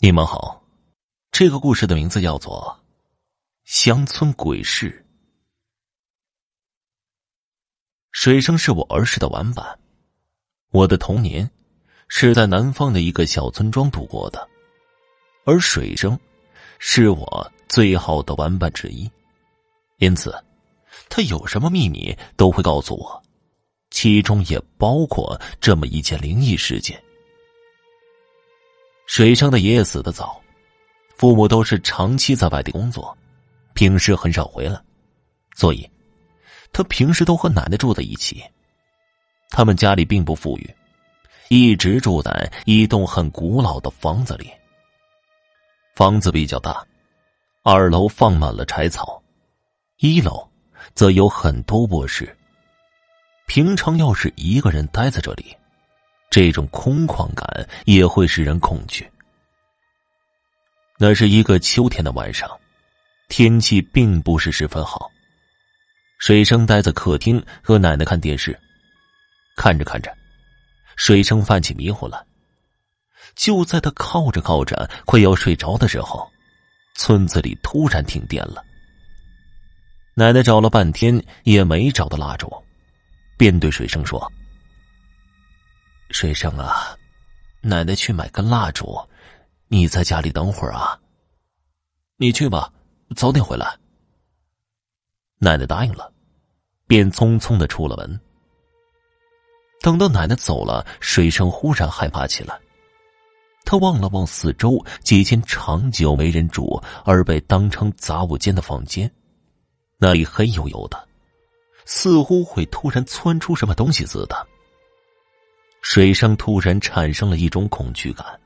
你们好，这个故事的名字叫做《乡村鬼事》。水生是我儿时的玩伴，我的童年是在南方的一个小村庄度过的，而水生是我最好的玩伴之一，因此他有什么秘密都会告诉我，其中也包括这么一件灵异事件。水生的爷爷死的早，父母都是长期在外地工作，平时很少回来，所以，他平时都和奶奶住在一起。他们家里并不富裕，一直住在一栋很古老的房子里。房子比较大，二楼放满了柴草，一楼则有很多卧室。平常要是一个人待在这里。这种空旷感也会使人恐惧。那是一个秋天的晚上，天气并不是十分好。水生待在客厅和奶奶看电视，看着看着，水生犯起迷糊了。就在他靠着靠着快要睡着的时候，村子里突然停电了。奶奶找了半天也没找到蜡烛，便对水生说。水生啊，奶奶去买根蜡烛，你在家里等会儿啊。你去吧，早点回来。奶奶答应了，便匆匆的出了门。等到奶奶走了，水生忽然害怕起来。他望了望四周几间长久没人住而被当成杂物间的房间，那里黑黝黝的，似乎会突然窜出什么东西似的。水生突然产生了一种恐惧感，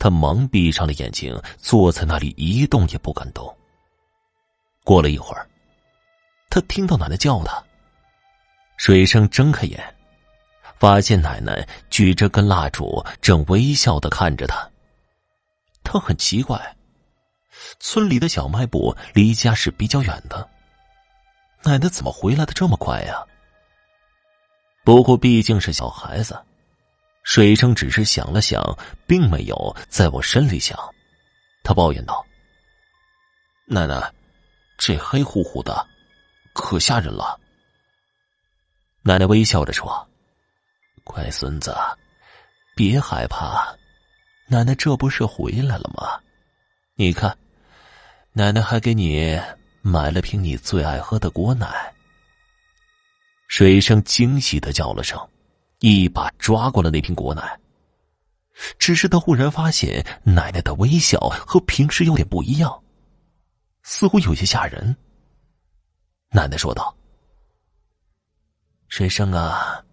他忙闭上了眼睛，坐在那里一动也不敢动。过了一会儿，他听到奶奶叫他。水生睁开眼，发现奶奶举着根蜡烛，正微笑的看着他。他很奇怪，村里的小卖部离家是比较远的，奶奶怎么回来的这么快呀？不过毕竟是小孩子，水生只是想了想，并没有在我身里想。他抱怨道：“奶奶，这黑乎乎的，可吓人了。”奶奶微笑着说：“乖孙子，别害怕，奶奶这不是回来了吗？你看，奶奶还给你买了瓶你最爱喝的果奶。”水生惊喜的叫了声，一把抓过了那瓶果奶。只是他忽然发现奶奶的微笑和平时有点不一样，似乎有些吓人。奶奶说道：“水生啊，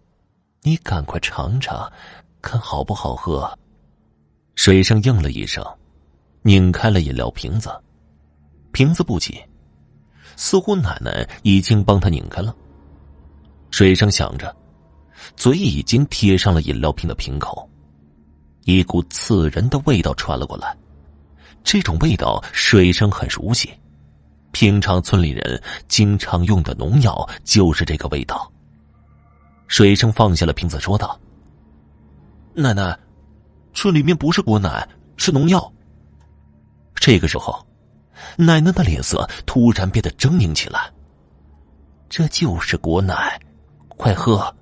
你赶快尝尝，看好不好喝。”水生应了一声，拧开了饮料瓶子，瓶子不紧，似乎奶奶已经帮他拧开了。水生想着，嘴已经贴上了饮料瓶的瓶口，一股刺人的味道传了过来。这种味道，水生很熟悉，平常村里人经常用的农药就是这个味道。水生放下了瓶子，说道：“奶奶，这里面不是果奶，是农药。”这个时候，奶奶的脸色突然变得狰狞起来。这就是果奶。快喝，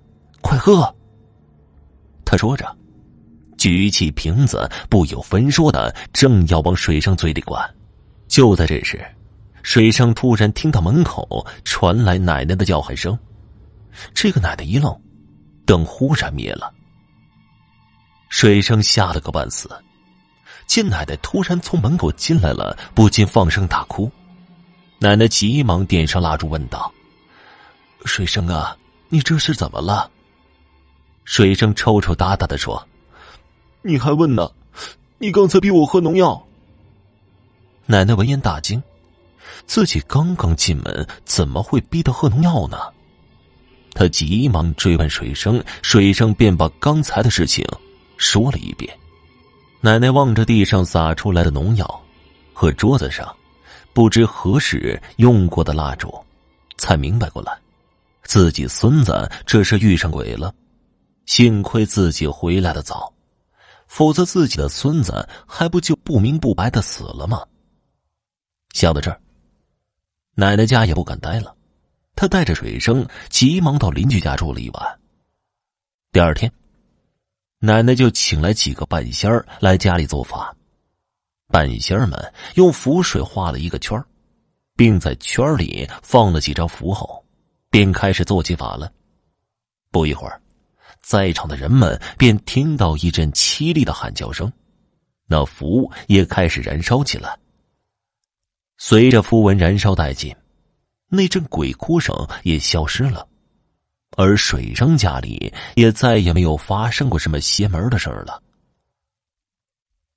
快喝！他说着，举起瓶子，不由分说的正要往水生嘴里灌。就在这时，水生突然听到门口传来奶奶的叫喊声。这个奶奶一愣，灯忽然灭了。水生吓了个半死，见奶奶突然从门口进来了，不禁放声大哭。奶奶急忙点上蜡烛，问道：“水生啊！”你这是怎么了？水生抽抽搭搭的说：“你还问呢？你刚才逼我喝农药。”奶奶闻言大惊，自己刚刚进门，怎么会逼他喝农药呢？他急忙追问水生，水生便把刚才的事情说了一遍。奶奶望着地上洒出来的农药和桌子上不知何时用过的蜡烛，才明白过来。自己孙子这是遇上鬼了，幸亏自己回来的早，否则自己的孙子还不就不明不白的死了吗？想到这儿，奶奶家也不敢待了，她带着水生急忙到邻居家住了一晚。第二天，奶奶就请来几个半仙儿来家里做法。半仙儿们用符水画了一个圈并在圈里放了几张符后，便开始做起法了。不一会儿，在场的人们便听到一阵凄厉的喊叫声，那符也开始燃烧起来。随着符文燃烧殆尽，那阵鬼哭声也消失了，而水生家里也再也没有发生过什么邪门的事儿了。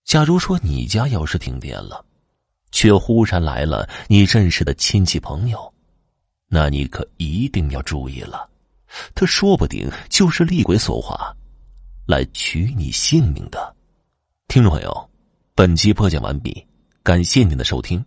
假如说你家要是停电了，却忽然来了你认识的亲戚朋友，那你可一定要注意了，他说不定就是厉鬼所化，来取你性命的。听众朋友，本集播讲完毕，感谢您的收听。